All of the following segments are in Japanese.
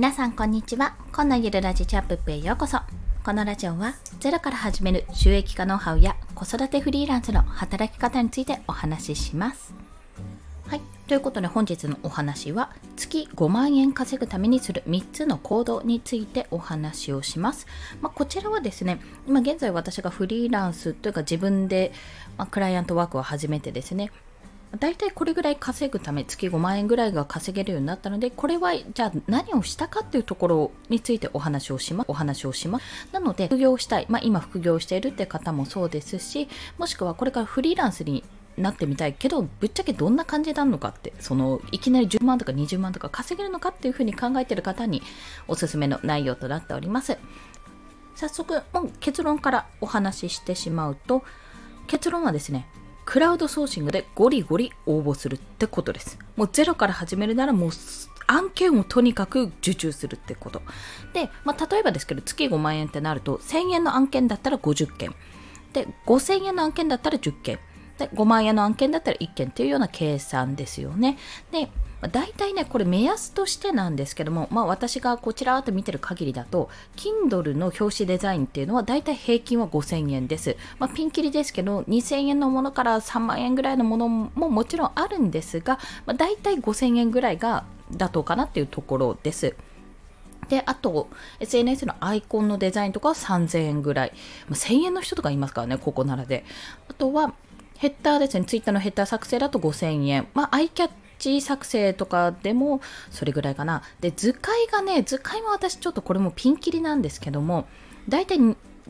皆さんこんにちは。こんなゆるラジチャップップへようこそ。このラジオはゼロから始める収益化ノウハウや子育てフリーランスの働き方についてお話しします。はい。ということで本日のお話は月5万円稼ぐためにする3つの行動についてお話をします。まあ、こちらはですね、今現在私がフリーランスというか自分で、まあ、クライアントワークを始めてですね、大体これぐらい稼ぐため月5万円ぐらいが稼げるようになったのでこれはじゃあ何をしたかっていうところについてお話をします。お話をします。なので副業したい、まあ、今副業しているって方もそうですしもしくはこれからフリーランスになってみたいけどぶっちゃけどんな感じなのかってそのいきなり10万とか20万とか稼げるのかっていうふうに考えている方におすすめの内容となっております。早速もう結論からお話ししてしまうと結論はですねクラウドソーシングでゴリゴリ応募するってことです。もうゼロから始めるならもう案件をとにかく受注するってこと。で、まあ、例えばですけど月5万円ってなると1000円の案件だったら50件。で、5000円の案件だったら10件。で、5万円の案件だったら1件っていうような計算ですよね。で、まあ、大体ね、これ目安としてなんですけども、まあ私がこちらと見てる限りだと、Kindle の表紙デザインっていうのは大体平均は5000円です。まあピンキリですけど、2000円のものから3万円ぐらいのものももちろんあるんですが、まあ、大体5000円ぐらいが妥当かなっていうところです。で、あと、SNS のアイコンのデザインとかは3000円ぐらい。まあ、1000円の人とかいますからね、ここならで。あとは、ヘッダーですね、ツイッターのヘッダー作成だと5000円。まあ、アイキャッチ作成とかでもそれぐらいかな。で、図解がね、図解も私ちょっとこれもピンキリなんですけども、大体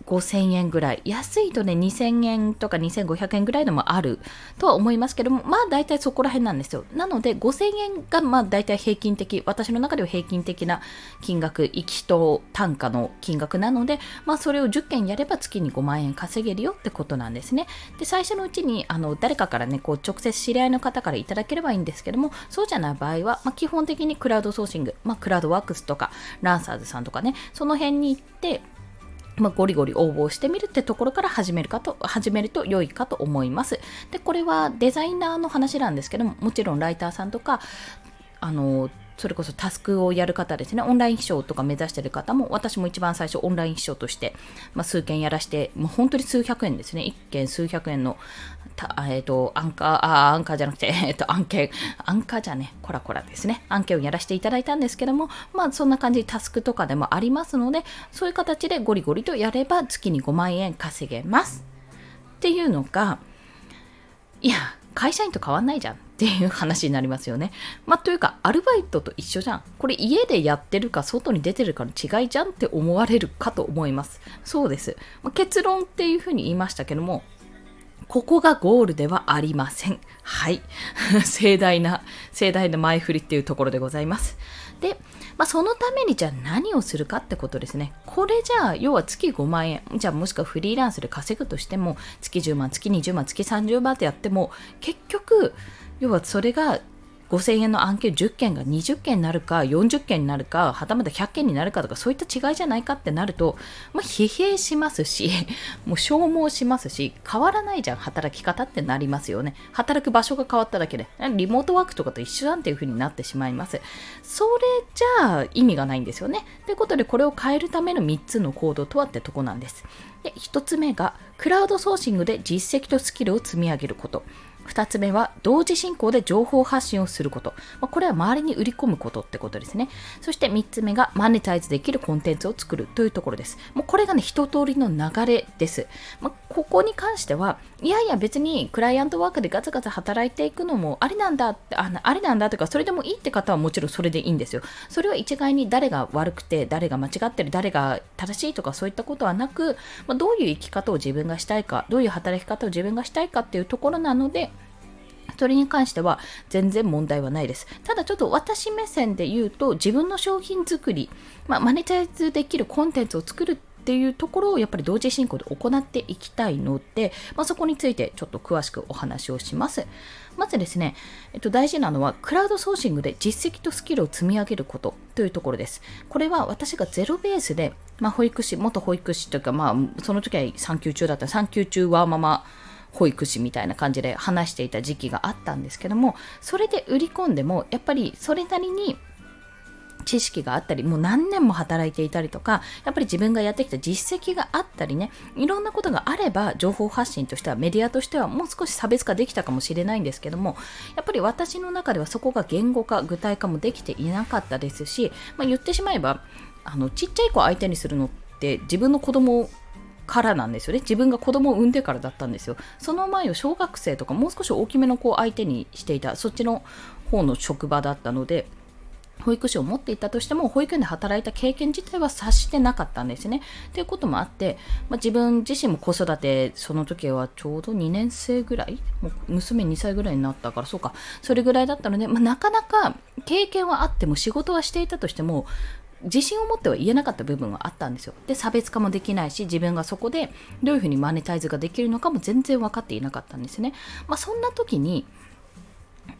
5000円ぐらい。安いとね、2000円とか2500円ぐらいのもあるとは思いますけども、まあ大体そこら辺なんですよ。なので、5000円がまあ大体平均的、私の中では平均的な金額、行きと単価の金額なので、まあそれを10件やれば月に5万円稼げるよってことなんですね。で、最初のうちに、あの、誰かからね、こう直接知り合いの方からいただければいいんですけども、そうじゃない場合は、まあ基本的にクラウドソーシング、まあクラウドワークスとか、ランサーズさんとかね、その辺に行って、まあ、ゴリゴリ応募してみるってところから始めるかと、始めると良いかと思います。で、これはデザイナーの話なんですけども、もちろんライターさんとか、あの、それこそタスクをやる方ですね、オンライン秘書とか目指してる方も、私も一番最初オンライン秘書として、まあ、数件やらして、もう本当に数百円ですね、1件数百円の、えっ、ー、と、アンカー、あ、アンカーじゃなくて、えっ、ー、と、案件、アンカーじゃね、コラコラですね、案件をやらせていただいたんですけども、まあそんな感じタスクとかでもありますので、そういう形でゴリゴリとやれば月に5万円稼げます。っていうのが、いや、会社員と変わんないじゃん。っていう話になりますよね。まあ、というか、アルバイトと一緒じゃん。これ家でやってるか外に出てるかの違いじゃんって思われるかと思います。そうです。まあ、結論っていうふうに言いましたけども、ここがゴールではありません。はい。盛大な、盛大な前振りっていうところでございます。で、まあ、そのためにじゃあ何をするかってことですね。これじゃあ、要は月5万円、じゃあもしくはフリーランスで稼ぐとしても、月10万、月20万、月30万ってやっても、結局、要はそれが5000円の案件10件が20件になるか40件になるかはたまた100件になるかとかそういった違いじゃないかってなると、まあ、疲弊しますし もう消耗しますし変わらないじゃん働き方ってなりますよね。働く場所が変わっただけで。リモートワークとかと一緒なんていう風になってしまいます。それじゃあ意味がないんですよね。ということでこれを変えるための3つの行動とはってとこなんです。で1つ目がクラウドソーシングで実績とスキルを積み上げること。2つ目は同時進行で情報発信をすること。まあ、これは周りに売り込むことってことですね。そして3つ目がマネタイズできるコンテンツを作るというところです。もうこれがね、一通りの流れです。まあ、ここに関しては、いやいや別にクライアントワークでガツガツ働いていくのもありなんだって、あありなんだとか、それでもいいって方はもちろんそれでいいんですよ。それは一概に誰が悪くて、誰が間違ってる、誰が正しいとかそういったことはなく、まあ、どういう生き方を自分がしたいか、どういう働き方を自分がしたいかっていうところなので、それに関しては全然問題はないです。ただちょっと私目線で言うと自分の商品作り、まあ、マネタイズできるコンテンツを作るっていうところをやっぱり同時進行で行っていきたいので、まあ、そこについてちょっと詳しくお話をします。まずですね、えっと、大事なのはクラウドソーシングで実績とスキルを積み上げることというところです。これは私がゼロベースで、まあ、保育士、元保育士というか、まあ、その時は産休中だった産休中はまま保育士みたいな感じで話していた時期があったんですけどもそれで売り込んでもやっぱりそれなりに知識があったりもう何年も働いていたりとかやっぱり自分がやってきた実績があったりねいろんなことがあれば情報発信としてはメディアとしてはもう少し差別化できたかもしれないんですけどもやっぱり私の中ではそこが言語化具体化もできていなかったですし、まあ、言ってしまえばあのちっちゃい子相手にするのって自分の子供からなんですよね自分が子供を産んでからだったんですよその前を小学生とかもう少し大きめの子を相手にしていたそっちの方の職場だったので保育士を持っていたとしても保育園で働いた経験自体は察してなかったんですね。ということもあって、まあ、自分自身も子育てその時はちょうど2年生ぐらいもう娘2歳ぐらいになったからそうかそれぐらいだったので、まあ、なかなか経験はあっても仕事はしていたとしても自信を持っては言えなかった部分はあったんですよ。で、差別化もできないし、自分がそこでどういうふうにマネタイズができるのかも全然分かっていなかったんですね。まあ、そんな時に、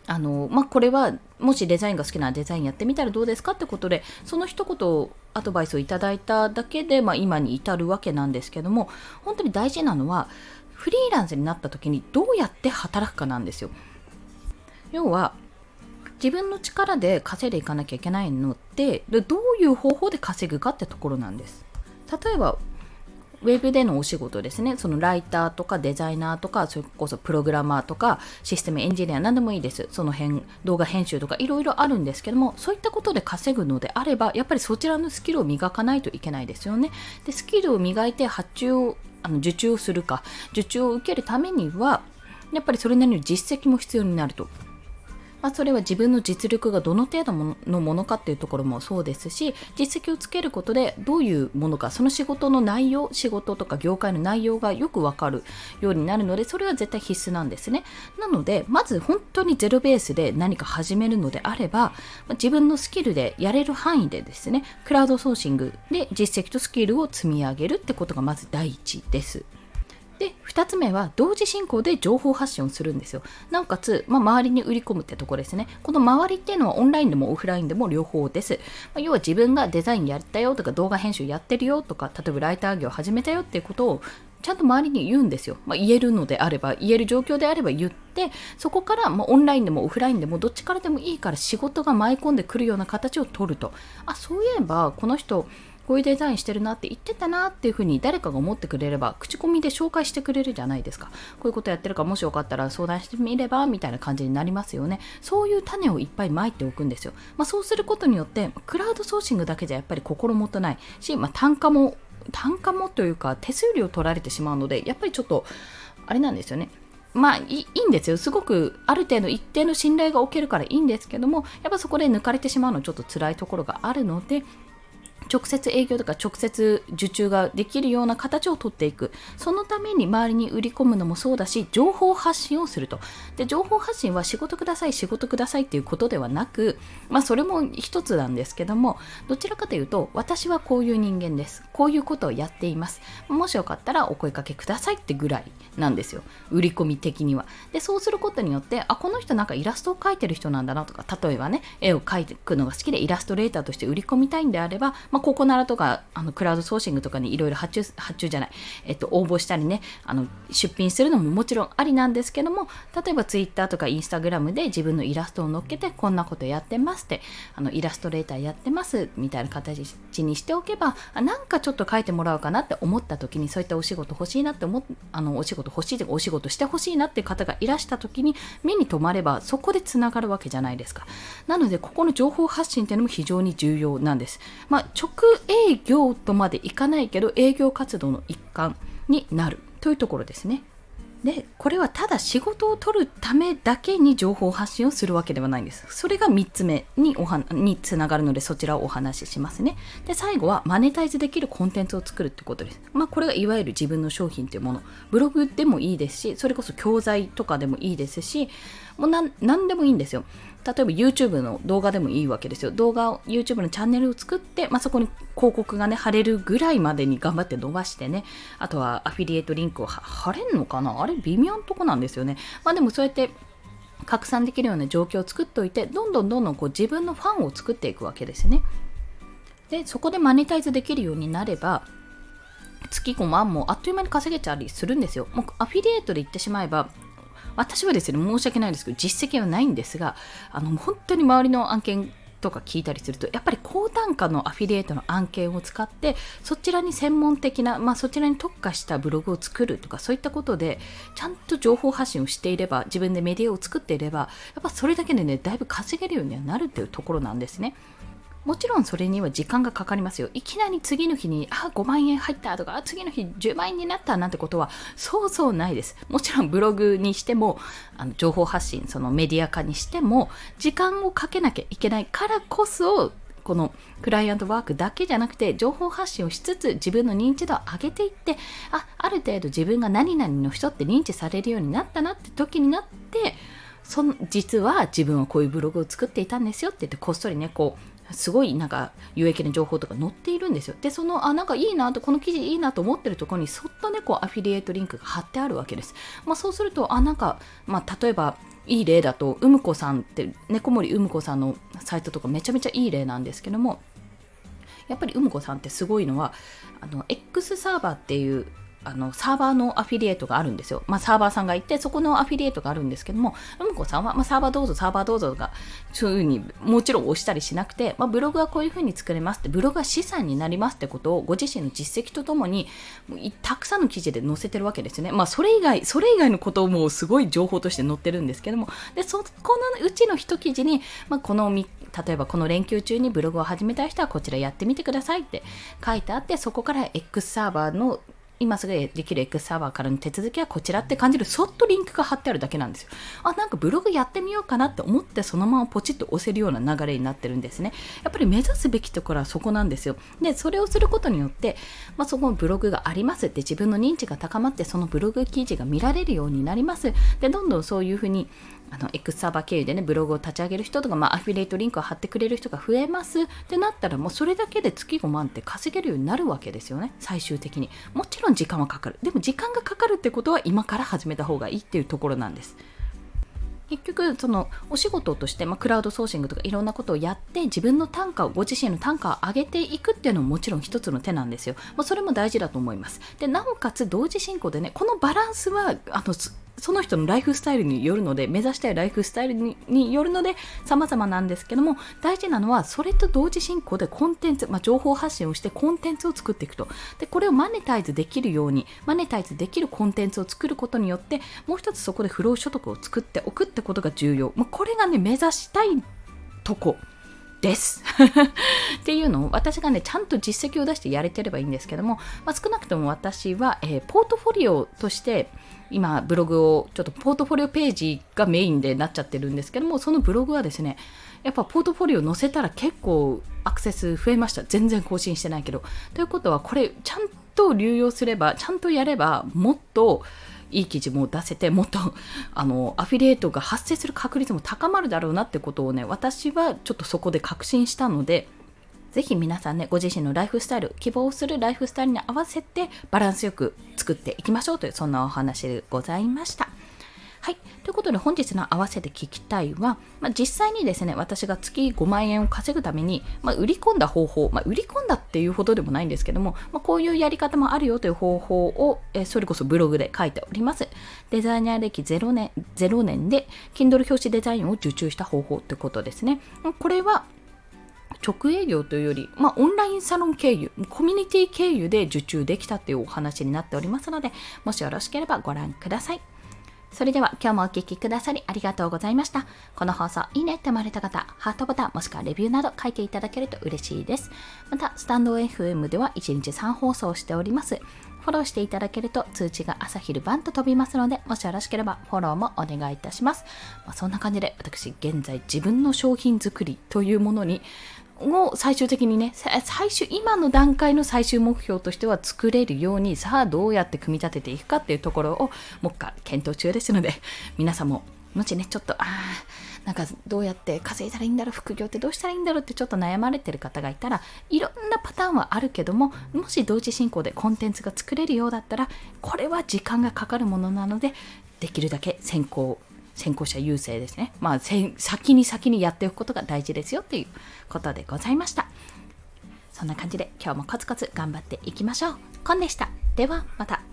あのまあ、これはもしデザインが好きなデザインやってみたらどうですかってことでその一言アドバイスをいただいただけで、まあ、今に至るわけなんですけども本当に大事なのはフリーランスになった時にどうやって働くかなんですよ。要は自分の力で稼いでいかなきゃいけないのってどういう方法で稼ぐかってところなんです。例えばウェブでのお仕事ですね、そのライターとかデザイナーとか、それこそプログラマーとか、システムエンジニア、何でもいいです。その辺、動画編集とかいろいろあるんですけども、そういったことで稼ぐのであれば、やっぱりそちらのスキルを磨かないといけないですよね。で、スキルを磨いて発注を、あの受注をするか、受注を受けるためには、やっぱりそれなりの実績も必要になると。まあ、それは自分の実力がどの程度のものかっていうところもそうですし実績をつけることでどういうものかその仕事の内容仕事とか業界の内容がよくわかるようになるのでそれは絶対必須なんですね。なのでまず本当にゼロベースで何か始めるのであれば自分のスキルでやれる範囲でですねクラウドソーシングで実績とスキルを積み上げるってことがまず第一です。で2つ目は同時進行で情報発信をするんですよなおかつ、まあ、周りに売り込むってとこですねこの周りっていうのはオンラインでもオフラインでも両方です、まあ、要は自分がデザインやったよとか動画編集やってるよとか例えばライター業始めたよっていうことをちゃんと周りに言うんですよ。まあ、言えるのであれば、言える状況であれば言って、そこから、まあ、オンラインでもオフラインでもどっちからでもいいから仕事が舞い込んでくるような形を取ると。あ、そういえば、この人、こういうデザインしてるなって言ってたなっていうふうに誰かが思ってくれれば口コミで紹介してくれるじゃないですか。こういうことやってるかもしよかったら相談してみればみたいな感じになりますよね。そういう種をいっぱいまいておくんですよ、まあ、そうすることによってクラウドソーシングだけじゃやっぱり心もとないし、まあ、単価も単価もというか手数料を取られてしまうのでやっぱりちょっとあれなんですよね。まあいいんですよ。すごくある程度一定の信頼がおけるからいいんですけども、やっぱそこで抜かれてしまうのはちょっと辛いところがあるので、直接営業とか直接受注ができるような形をとっていく。そのために周りに売り込むのもそうだし情報発信をすると。で情報発信は仕事ください仕事くださいっていうことではなくまあそれも一つなんですけどもどちらかというと私はこういう人間です。こういうことをやっています。もしよかったらお声かけくださいってぐらいなんですよ。売り込み的には。でそうすることによってあこの人なんかイラストを描いてる人なんだなとか例えばね絵を描くのが好きでイラストレーターとして売り込みたいんであれば、あ、ココナラとかあのクラウドソーシングとかにいろいろ発注発注じゃない、えっと、応募したりねあの出品するのももちろんありなんですけども例えばツイッターとかインスタグラムで自分のイラストを載っけてこんなことやってますってあのイラストレーターやってますみたいな形にしておけばなんかちょっと書いてもらおうかなって思った時にそういったお仕事欲しいなって思あのお仕事欲しいとかお仕事してほしいなっていう方がいらした時に目に留まればそこでつながるわけじゃないですか。なのでここの情報発信っていうのも非常に重要なんです、まあ、直営業とまでいかないけど営業活動の一環になるというところですね。でこれはただ仕事を取るためだけに情報発信をするわけではないんです。それが3つ目におはにつながるのでそちらをお話ししますね。で最後はマネタイズできるコンテンツを作るってことです。まあこれがいわゆる自分の商品というもの。ブログでもいいですしそれこそ教材とかでもいいですしもう何でもいいんですよ。例えば YouTube の動画でもいいわけですよ。動画を YouTube のチャンネルを作って、まあ、そこに広告がね、貼れるぐらいまでに頑張って伸ばしてね、あとはアフィリエイトリンクを貼れんのかな？あれ微妙なとこなんですよね。まあでもそうやって拡散できるような状況を作っておいて、どんどんどんどんこう自分のファンを作っていくわけですね。で、そこでマネタイズできるようになれば、月5万もあっという間に稼げちゃったりするんですよ。もうアフィリエイトで言ってしまえば、私はですね、申し訳ないですけど、実績はないんですが、あの、本当に周りの案件とか聞いたりするとやっぱり高単価のアフィリエイトの案件を使ってそちらに専門的な、まあ、そちらに特化したブログを作るとかそういったことでちゃんと情報発信をしていれば自分でメディアを作っていればやっぱそれだけでねだいぶ稼げるようにはなるっていうところなんですね。もちろんそれには時間がかかりますよ。いきなり次の日に、あ、5万円入ったとか、次の日10万円になったなんてことは、そうそうないです。もちろんブログにしても、あの情報発信、そのメディア化にしても、時間をかけなきゃいけないからこそ、このクライアントワークだけじゃなくて情報発信をしつつ自分の認知度を上げていってあある程度自分が何々の人って認知されるようになったなって時になってその実は自分はこういうブログを作っていたんですよって言ってこっそりねこうすごいなんか有益な情報とか載っているんですよ。で、その、あ、なんかいいなと、この記事いいなと思ってるところに、そっとね、こう、アフィリエイトリンクが貼ってあるわけです。まあ、そうすると、あ、なんか、まあ、例えば、いい例だと、うむこさんって、猫森うむこさんのサイトとかめちゃめちゃいい例なんですけども、やっぱりうむこさんってすごいのは、あの、X サーバーっていうあのサーバーのアフィリエイトがあるんですよ。まあ、サーバーさんがいて、そこのアフィリエイトがあるんですけども、うむこさんは、まあ、サーバーどうぞ、サーバーどうぞが、そういうふうにもちろん押したりしなくて、まあ、ブログはこういうふうに作れますって、ブログは資産になりますってことをご自身の実績とともに、たくさんの記事で載せてるわけですよね。まあ、それ以外、それ以外のこともすごい情報として載ってるんですけども、で、そこのうちの一記事に、まあ、この例えばこの連休中にブログを始めたい人はこちらやってみてくださいって書いてあって、そこから X サーバーの今すぐできる X サーバーからの手続きはこちらって感じるそっとリンクが貼ってあるだけなんですよ。あ、なんかブログやってみようかなって思ってそのままポチッと押せるような流れになってるんですね。やっぱり目指すべきところはそこなんですよ。で、それをすることによって、まあ、そこのブログがありますって自分の認知が高まってそのブログ記事が見られるようになります。で、どんどんそういうふうにあの X サバ経由でねブログを立ち上げる人とか、まあ、アフィリエイトリンクを貼ってくれる人が増えます。ってなったらもうそれだけで月5万って稼げるようになるわけですよね。最終的に。もちろん時間はかかる。でも時間がかかるってことは今から始めた方がいいっていうところなんです。結局そのお仕事として、まあ、クラウドソーシングとかいろんなことをやって自分の単価をご自身の単価を上げていくっていうのももちろん一つの手なんですよ、まあ、それも大事だと思います。でなおかつ同時進行でねこのバランスはあのその人のライフスタイルによるので、目指したいライフスタイルによるので、様々なんですけども、大事なのは、それと同時進行でコンテンツ、まあ、情報発信をしてコンテンツを作っていくと。で、これをマネタイズできるように、マネタイズできるコンテンツを作ることによって、もう一つそこで不労所得を作っておくってことが重要。まあ、これがね、目指したいとこ。です。っていうのを私がねちゃんと実績を出してやれてればいいんですけども、まあ、少なくとも私は、えー、ポートフォリオとして今ブログをちょっとポートフォリオページがメインでなっちゃってるんですけどもそのブログはですねやっぱポートフォリオ載せたら結構アクセス増えました。全然更新してないけど。ということはこれちゃんと流用すればちゃんとやればもっといい記事も出せてもっと あのアフィリエイトが発生する確率も高まるだろうなってことをね私はちょっとそこで確信したのでぜひ皆さんね、ご自身のライフスタイル、希望するライフスタイルに合わせてバランスよく作っていきましょうという、そんなお話でございました。はい。ということで本日の合わせて聞きたいは、まあ、実際にですね、私が月5万円を稼ぐために、まあ、売り込んだ方法、まあ、売り込んだっていうほどでもないんですけども、まこういうやり方もあるよという方法を、えそれこそブログで書いております。デザイナー歴0年 ,0 年で Kindle 表紙デザインを受注した方法ということですね。これは直営業というより、まあ、オンラインサロン経由、コミュニティ経由で受注できたというお話になっておりますので、もしよろしければご覧ください。それでは今日もお聴きくださりありがとうございました。この放送いいねって思われた方、ハートボタンもしくはレビューなど書いていただけると嬉しいです。また、スタンド FM では1日3放送しております。フォローしていただけると通知が朝昼晩と飛びますので、もしよろしければフォローもお願いいたします。まあ、そんな感じで私、現在自分の商品作りというものにを最終的にね、最終、今の段階の最終目標としては作れるように、さあどうやって組み立てていくかっていうところを、もう一回検討中ですので、皆さんも、もしね、ちょっと、ああ、なんかどうやって稼いだらいいんだろう、副業ってどうしたらいいんだろうってちょっと悩まれてる方がいたら、いろんなパターンはあるけども、もし同時進行でコンテンツが作れるようだったら、これは時間がかかるものなので、できるだけ先行先行者優勢ですね。まあ、先に先にやっておくことが大事ですよということでございました。そんな感じで今日もコツコツ頑張っていきましょう。コンでした。ではまた。